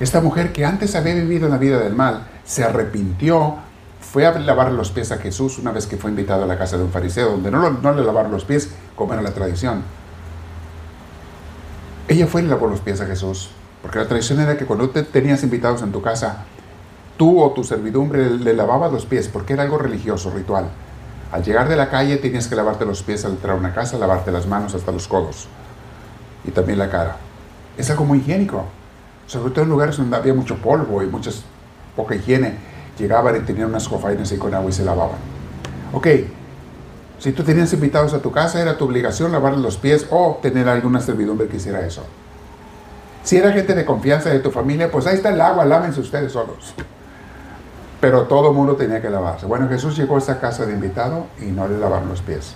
Esta mujer que antes había vivido en la vida del mal, se arrepintió, fue a lavar los pies a Jesús una vez que fue invitado a la casa de un fariseo, donde no, no le lavaron los pies como era la tradición. Ella fue y lavó los pies a Jesús, porque la tradición era que cuando te tenías invitados en tu casa, tú o tu servidumbre le lavabas los pies, porque era algo religioso, ritual. Al llegar de la calle tenías que lavarte los pies al entrar a una casa, lavarte las manos hasta los codos y también la cara. Es algo muy higiénico, sobre todo en lugares donde había mucho polvo y mucha poca higiene llegaban y tenían unas cofainas ahí con agua y se lavaban. Ok, si tú tenías invitados a tu casa, era tu obligación lavarles los pies o tener alguna servidumbre que hiciera eso. Si era gente de confianza de tu familia, pues ahí está el agua, lávense ustedes solos. Pero todo mundo tenía que lavarse. Bueno, Jesús llegó a esa casa de invitado y no le lavaron los pies.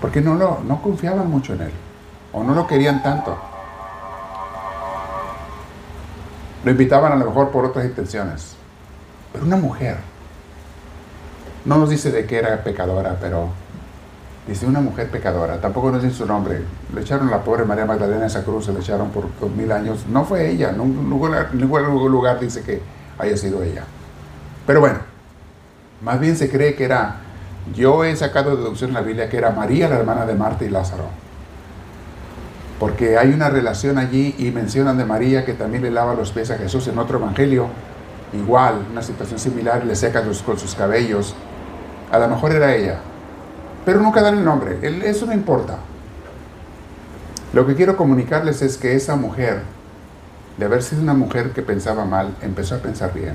Porque no, lo, no confiaban mucho en él. O no lo querían tanto. Lo invitaban a lo mejor por otras intenciones. Pero una mujer, no nos dice de qué era pecadora, pero dice una mujer pecadora. Tampoco nos dice su nombre. Le echaron a la pobre María Magdalena esa cruz, se le echaron por dos mil años. No fue ella, en ningún lugar dice que haya sido ella. Pero bueno, más bien se cree que era, yo he sacado deducción en la Biblia que era María, la hermana de Marta y Lázaro porque hay una relación allí y mencionan de María que también le lava los pies a Jesús en otro evangelio, igual, una situación similar, le seca con sus cabellos. A lo mejor era ella, pero nunca dan el nombre, eso no importa. Lo que quiero comunicarles es que esa mujer, de haber sido una mujer que pensaba mal, empezó a pensar bien.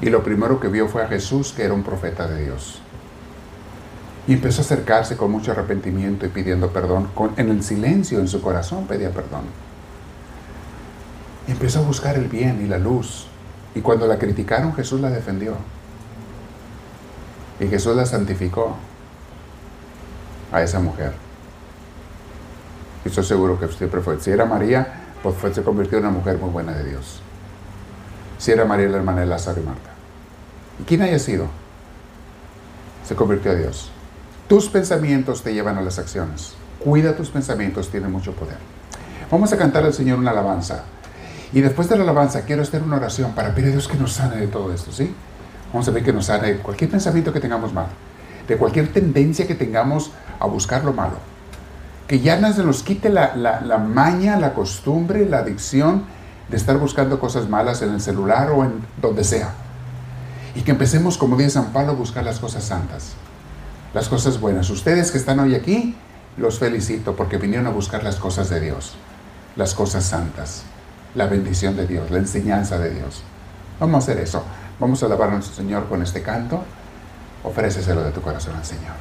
Y lo primero que vio fue a Jesús, que era un profeta de Dios. Y empezó a acercarse con mucho arrepentimiento y pidiendo perdón. en el silencio en su corazón pedía perdón. Y empezó a buscar el bien y la luz. Y cuando la criticaron, Jesús la defendió. Y Jesús la santificó a esa mujer. Y estoy seguro que siempre fue. Si era María, pues fue, se convirtió en una mujer muy buena de Dios. Si era María, la hermana de Lázaro y Marta. ¿Y quién haya sido? Se convirtió a Dios. Tus pensamientos te llevan a las acciones. Cuida tus pensamientos, tiene mucho poder. Vamos a cantar al Señor una alabanza. Y después de la alabanza quiero hacer una oración para pedir a Dios que nos sane de todo esto, ¿sí? Vamos a ver que nos sane cualquier pensamiento que tengamos mal, de cualquier tendencia que tengamos a buscar lo malo. Que ya se nos quite la, la maña, la costumbre, la adicción de estar buscando cosas malas en el celular o en donde sea. Y que empecemos, como dice San Pablo, a buscar las cosas santas las cosas buenas. Ustedes que están hoy aquí, los felicito porque vinieron a buscar las cosas de Dios, las cosas santas, la bendición de Dios, la enseñanza de Dios. Vamos a hacer eso. Vamos a alabar a nuestro Señor con este canto. Ofréceselo de tu corazón al Señor.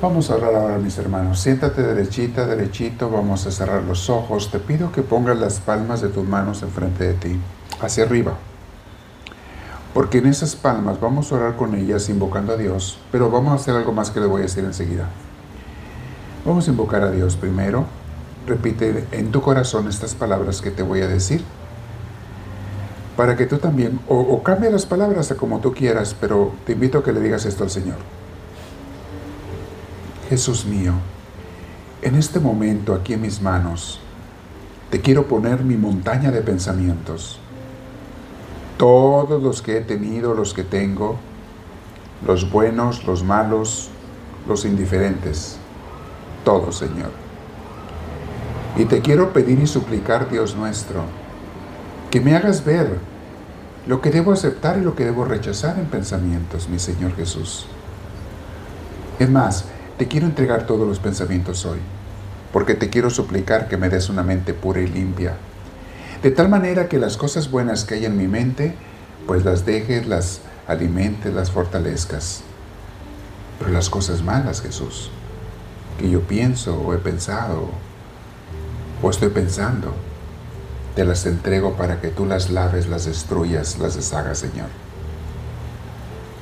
Vamos a orar ahora, mis hermanos. Siéntate derechita, derechito. Vamos a cerrar los ojos. Te pido que pongas las palmas de tus manos enfrente de ti, hacia arriba. Porque en esas palmas vamos a orar con ellas invocando a Dios, pero vamos a hacer algo más que le voy a decir enseguida. Vamos a invocar a Dios primero. Repite en tu corazón estas palabras que te voy a decir. para que tú también, o, o cambia las palabras a como tú quieras, pero te invito a que le digas esto al Señor. Jesús mío, en este momento aquí en mis manos, te quiero poner mi montaña de pensamientos. Todos los que he tenido, los que tengo, los buenos, los malos, los indiferentes, todos, Señor. Y te quiero pedir y suplicar, Dios nuestro, que me hagas ver lo que debo aceptar y lo que debo rechazar en pensamientos, mi Señor Jesús. Es más, te quiero entregar todos los pensamientos hoy, porque te quiero suplicar que me des una mente pura y limpia, de tal manera que las cosas buenas que hay en mi mente, pues las dejes, las alimentes, las fortalezcas. Pero las cosas malas, Jesús, que yo pienso o he pensado o estoy pensando, te las entrego para que tú las laves, las destruyas, las deshagas, Señor.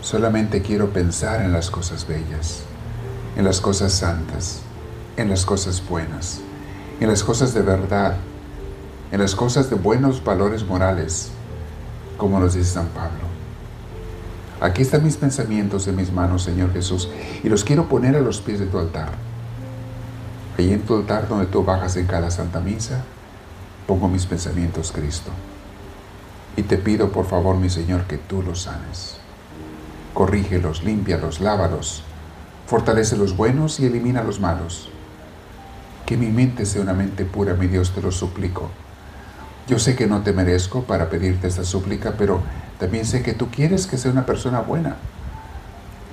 Solamente quiero pensar en las cosas bellas, en las cosas santas, en las cosas buenas, en las cosas de verdad, en las cosas de buenos valores morales, como nos dice San Pablo. Aquí están mis pensamientos en mis manos, Señor Jesús, y los quiero poner a los pies de tu altar. Allí en tu altar donde tú bajas en cada Santa Misa, pongo mis pensamientos, Cristo. Y te pido, por favor, mi Señor, que tú los sanes. Corrígelos, límpialos, lávalos, fortalece los buenos y elimina los malos. Que mi mente sea una mente pura, mi Dios, te lo suplico. Yo sé que no te merezco para pedirte esta súplica, pero también sé que tú quieres que sea una persona buena,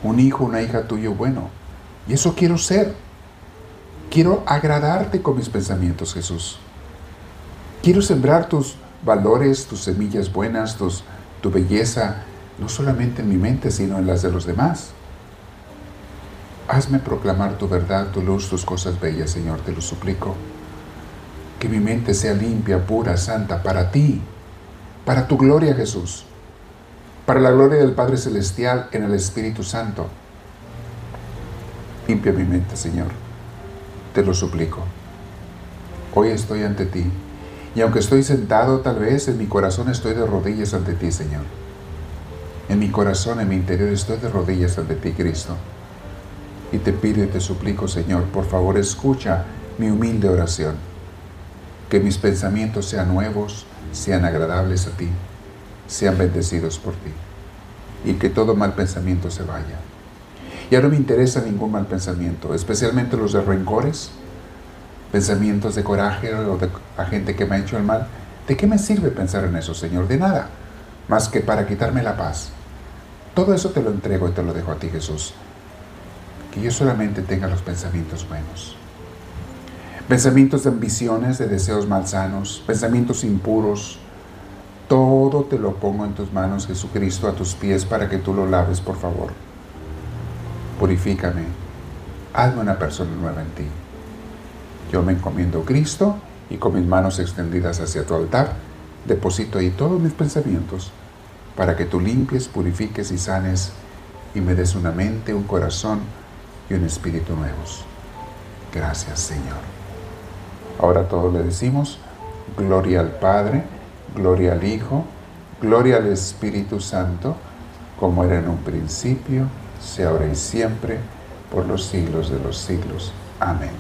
un hijo, una hija tuyo bueno. Y eso quiero ser. Quiero agradarte con mis pensamientos, Jesús. Quiero sembrar tus valores, tus semillas buenas, tus, tu belleza, no solamente en mi mente, sino en las de los demás. Hazme proclamar tu verdad, tu luz, tus cosas bellas, Señor, te lo suplico que mi mente sea limpia, pura, santa, para ti, para tu gloria Jesús, para la gloria del Padre Celestial en el Espíritu Santo. Limpia mi mente, Señor, te lo suplico. Hoy estoy ante ti, y aunque estoy sentado tal vez, en mi corazón estoy de rodillas ante ti, Señor. En mi corazón, en mi interior, estoy de rodillas ante ti, Cristo. Y te pido y te suplico, Señor, por favor, escucha mi humilde oración que mis pensamientos sean nuevos, sean agradables a ti, sean bendecidos por ti. Y que todo mal pensamiento se vaya. Ya no me interesa ningún mal pensamiento, especialmente los de rencores, pensamientos de coraje o de a gente que me ha hecho el mal. ¿De qué me sirve pensar en eso, Señor? De nada, más que para quitarme la paz. Todo eso te lo entrego y te lo dejo a ti, Jesús. Que yo solamente tenga los pensamientos buenos pensamientos de ambiciones, de deseos malsanos, pensamientos impuros. Todo te lo pongo en tus manos, Jesucristo, a tus pies para que tú lo laves, por favor. Purifícame. Hazme una persona nueva en ti. Yo me encomiendo a Cristo y con mis manos extendidas hacia tu altar, deposito ahí todos mis pensamientos para que tú limpies, purifiques y sanes y me des una mente, un corazón y un espíritu nuevos. Gracias, Señor. Ahora todos le decimos, gloria al Padre, gloria al Hijo, gloria al Espíritu Santo, como era en un principio, sea ahora y siempre, por los siglos de los siglos. Amén.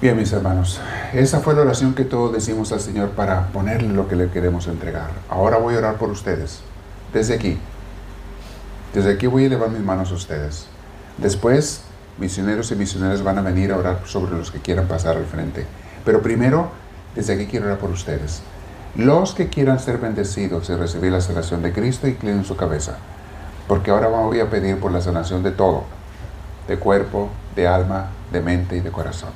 Bien, mis hermanos, esa fue la oración que todos decimos al Señor para ponerle lo que le queremos entregar. Ahora voy a orar por ustedes, desde aquí. Desde aquí voy a elevar mis manos a ustedes. Después misioneros y misioneras van a venir a orar sobre los que quieran pasar al frente. Pero primero, desde aquí quiero orar por ustedes. Los que quieran ser bendecidos y recibir la sanación de Cristo, inclinen su cabeza. Porque ahora voy a pedir por la sanación de todo, de cuerpo, de alma, de mente y de corazón.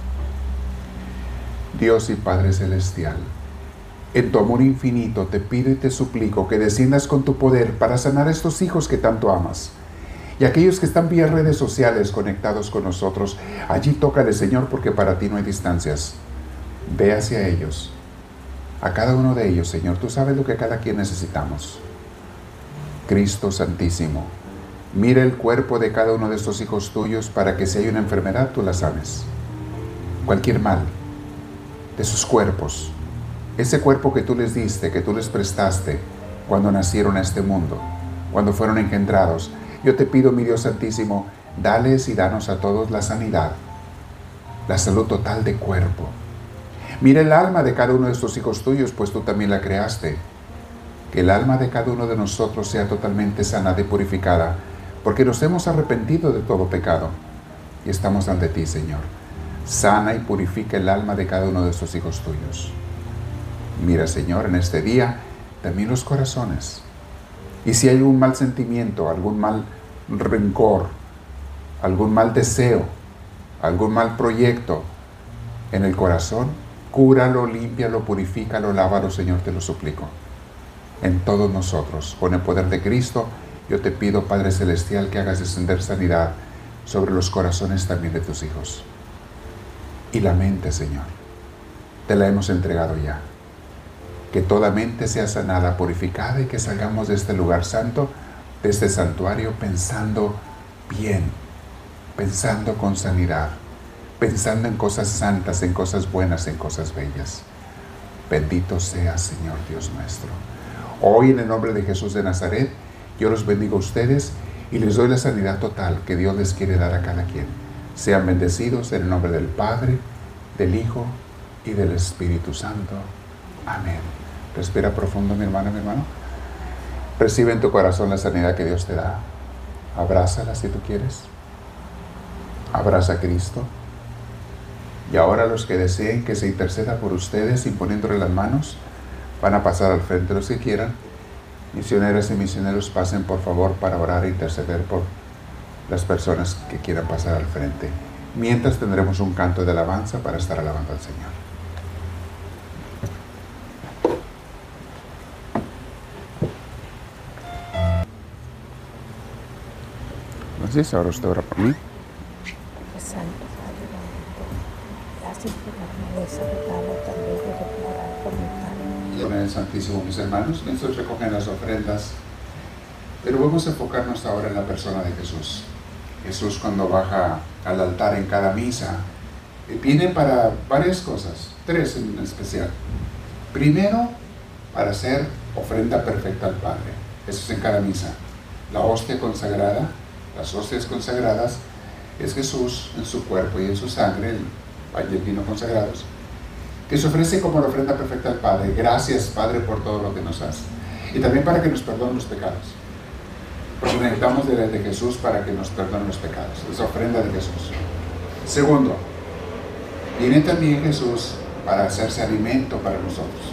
Dios y Padre Celestial, en tu amor infinito te pido y te suplico que desciendas con tu poder para sanar a estos hijos que tanto amas y aquellos que están vía redes sociales conectados con nosotros, allí tócale, Señor, porque para ti no hay distancias. Ve hacia ellos, a cada uno de ellos, Señor. Tú sabes lo que cada quien necesitamos. Cristo Santísimo, mira el cuerpo de cada uno de estos hijos tuyos para que si hay una enfermedad, tú la sanes. Cualquier mal de sus cuerpos, ese cuerpo que tú les diste, que tú les prestaste cuando nacieron a este mundo, cuando fueron engendrados. Yo te pido, mi Dios Santísimo, dales y danos a todos la sanidad, la salud total de cuerpo. Mira el alma de cada uno de estos hijos tuyos, pues tú también la creaste. Que el alma de cada uno de nosotros sea totalmente sanada y purificada, porque nos hemos arrepentido de todo pecado y estamos ante ti, Señor. Sana y purifica el alma de cada uno de estos hijos tuyos. Mira, Señor, en este día también los corazones. Y si hay algún mal sentimiento, algún mal rencor, algún mal deseo, algún mal proyecto en el corazón, cúralo, límpialo, purifícalo, lávalo, Señor, te lo suplico. En todos nosotros, con el poder de Cristo, yo te pido, Padre Celestial, que hagas descender sanidad sobre los corazones también de tus hijos. Y la mente, Señor, te la hemos entregado ya que toda mente sea sanada, purificada y que salgamos de este lugar santo, de este santuario, pensando bien, pensando con sanidad, pensando en cosas santas, en cosas buenas, en cosas bellas. Bendito sea Señor Dios nuestro. Hoy en el nombre de Jesús de Nazaret, yo los bendigo a ustedes y les doy la sanidad total que Dios les quiere dar a cada quien. Sean bendecidos en el nombre del Padre, del Hijo y del Espíritu Santo. Amén. Respira profundo, mi hermana, mi hermano. Recibe en tu corazón la sanidad que Dios te da. Abrázala si tú quieres. Abraza a Cristo. Y ahora los que deseen que se interceda por ustedes imponiéndole las manos, van a pasar al frente los que quieran. Misioneras y misioneros pasen por favor para orar e interceder por las personas que quieran pasar al frente. Mientras tendremos un canto de alabanza para estar alabando al Señor. Entonces, ahora usted ora por mí. Santo Padre bendito, gracias por la promesa de Pablo también de orar por mi Padre. Con el Santísimo, mis hermanos, mientras recogen las ofrendas, pero vamos a enfocarnos ahora en la persona de Jesús. Jesús cuando baja al altar en cada misa, eh, viene para varias cosas, tres en especial. Primero, para hacer ofrenda perfecta al Padre. Eso es en cada misa. La hostia consagrada, las hostias consagradas, es Jesús en su cuerpo y en su sangre, el el vino consagrados, que se ofrece como la ofrenda perfecta al Padre. Gracias, Padre, por todo lo que nos hace. Y también para que nos perdone los pecados. Porque necesitamos de, de Jesús para que nos perdone los pecados. Es ofrenda de Jesús. Segundo, viene también Jesús para hacerse alimento para nosotros.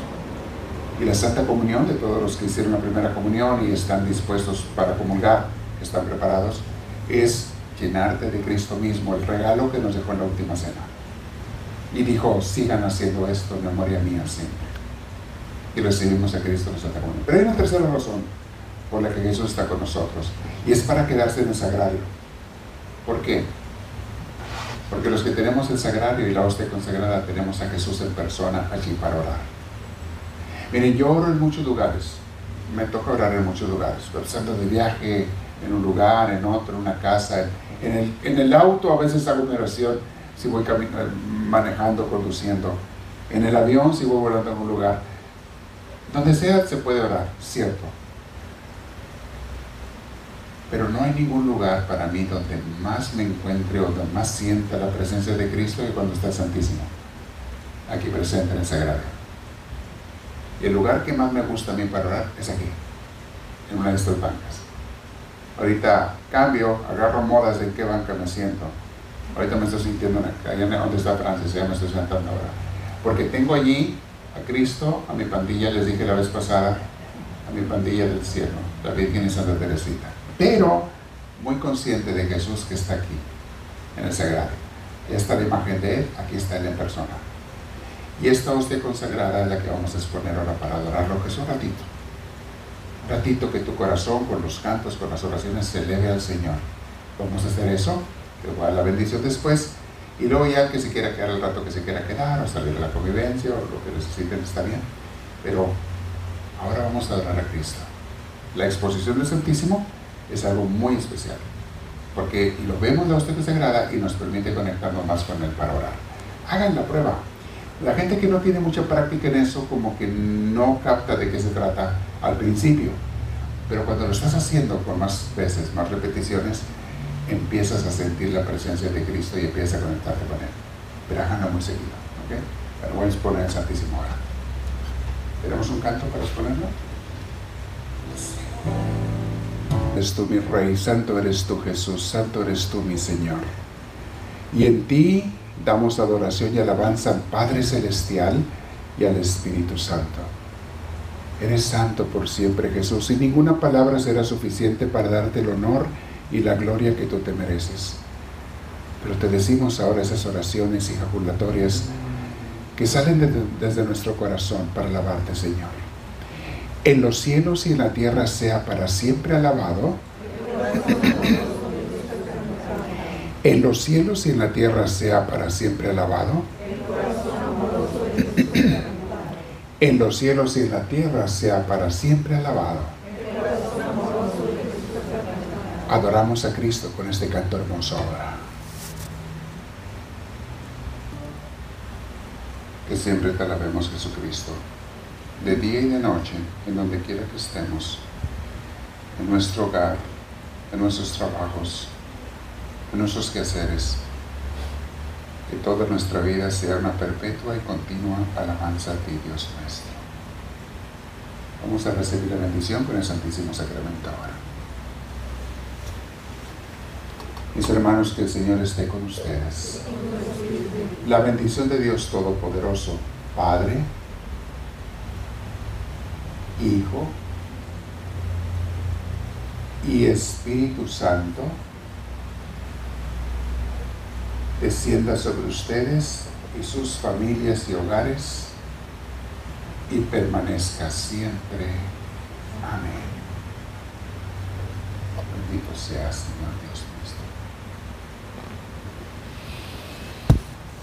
Y la Santa Comunión de todos los que hicieron la primera comunión y están dispuestos para comulgar, están preparados, es llenarte de Cristo mismo, el regalo que nos dejó en la última cena. Y dijo, sigan haciendo esto en memoria mía siempre. Y recibimos a Cristo Santa Comunión. Pero hay una tercera razón por la que Jesús está con nosotros. Y es para quedarse en el sagrario. ¿Por qué? Porque los que tenemos el sagrario y la hostia consagrada tenemos a Jesús en persona allí para orar. Miren, yo oro en muchos lugares. Me toca orar en muchos lugares. Pensando de viaje, en un lugar, en otro, en una casa. En el, en el auto a veces hago una oración si voy manejando, conduciendo. En el avión si voy volando en un lugar. Donde sea se puede orar, cierto. Pero no hay ningún lugar para mí donde más me encuentre o donde más sienta la presencia de Cristo que cuando está Santísimo. Aquí presente en el Sagrado. Y el lugar que más me gusta a mí para orar es aquí, en una de estas bancas. Ahorita cambio, agarro modas en qué banca me siento. Ahorita me estoy sintiendo allá donde está Francis, ya me estoy sentando ahora. Porque tengo allí a Cristo, a mi pandilla, les dije la vez pasada, a mi pandilla del cielo, la Virgen y Santa Teresita. Pero muy consciente de Jesús que está aquí, en el sagrado. Ya está la imagen de Él, aquí está Él en persona. Y esta hostia consagrada es la que vamos a exponer ahora para adorarlo, que es un ratito ratito que tu corazón con los cantos, con las oraciones se eleve al Señor. Vamos a hacer eso, te voy a la bendición después y luego ya que se quiera quedar el rato que se quiera quedar o salir de la convivencia o lo que necesiten está bien. Pero ahora vamos a adorar a Cristo. La exposición del Santísimo es algo muy especial porque lo vemos la hostia sagrada y nos permite conectarnos más con Él para orar. Hagan la prueba. La gente que no tiene mucha práctica en eso como que no capta de qué se trata al principio, pero cuando lo estás haciendo con más veces, más repeticiones, empiezas a sentir la presencia de Cristo y empiezas a conectarte con Él. Pero háganlo muy seguido, ¿ok? Pero voy a exponer el Santísimo ahora. ¿Tenemos un canto para exponerlo? Eres tú mi Rey, Santo eres tú Jesús, Santo eres tú mi Señor. Y en ti damos adoración y alabanza al Padre Celestial y al Espíritu Santo. Eres santo por siempre, Jesús, y ninguna palabra será suficiente para darte el honor y la gloria que tú te mereces. Pero te decimos ahora esas oraciones ejaculatorias que salen desde nuestro corazón para alabarte, Señor. En los cielos y en la tierra sea para siempre alabado en los cielos y en la tierra sea para siempre alabado. En los cielos y en la tierra sea para siempre alabado. Adoramos a Cristo con este canto hermoso ahora. Que siempre te alabemos Jesucristo, de día y de noche, en donde quiera que estemos, en nuestro hogar, en nuestros trabajos, en nuestros quehaceres. Que toda nuestra vida sea una perpetua y continua alabanza a ti, Dios nuestro. Vamos a recibir la bendición con el Santísimo Sacramento ahora. Mis hermanos, que el Señor esté con ustedes. La bendición de Dios Todopoderoso, Padre, Hijo y Espíritu Santo, descienda sobre ustedes y sus familias y hogares y permanezca siempre. Amén. Bendito sea Señor Dios nuestro.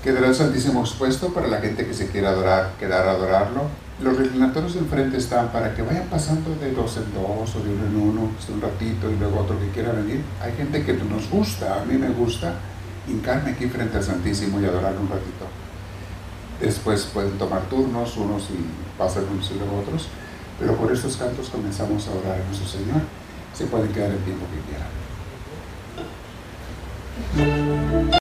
Quedará el Santísimo expuesto para la gente que se quiera adorar, quedar a adorarlo. Los reclinatorios enfrente están para que vayan pasando de dos en dos o de uno en uno, un ratito y luego otro que quiera venir. Hay gente que nos gusta, a mí me gusta hincarme aquí frente al Santísimo y adorar un ratito. Después pueden tomar turnos, unos y pasan unos y luego otros, pero por estos cantos comenzamos a orar a nuestro Señor. Se pueden quedar el tiempo que quieran.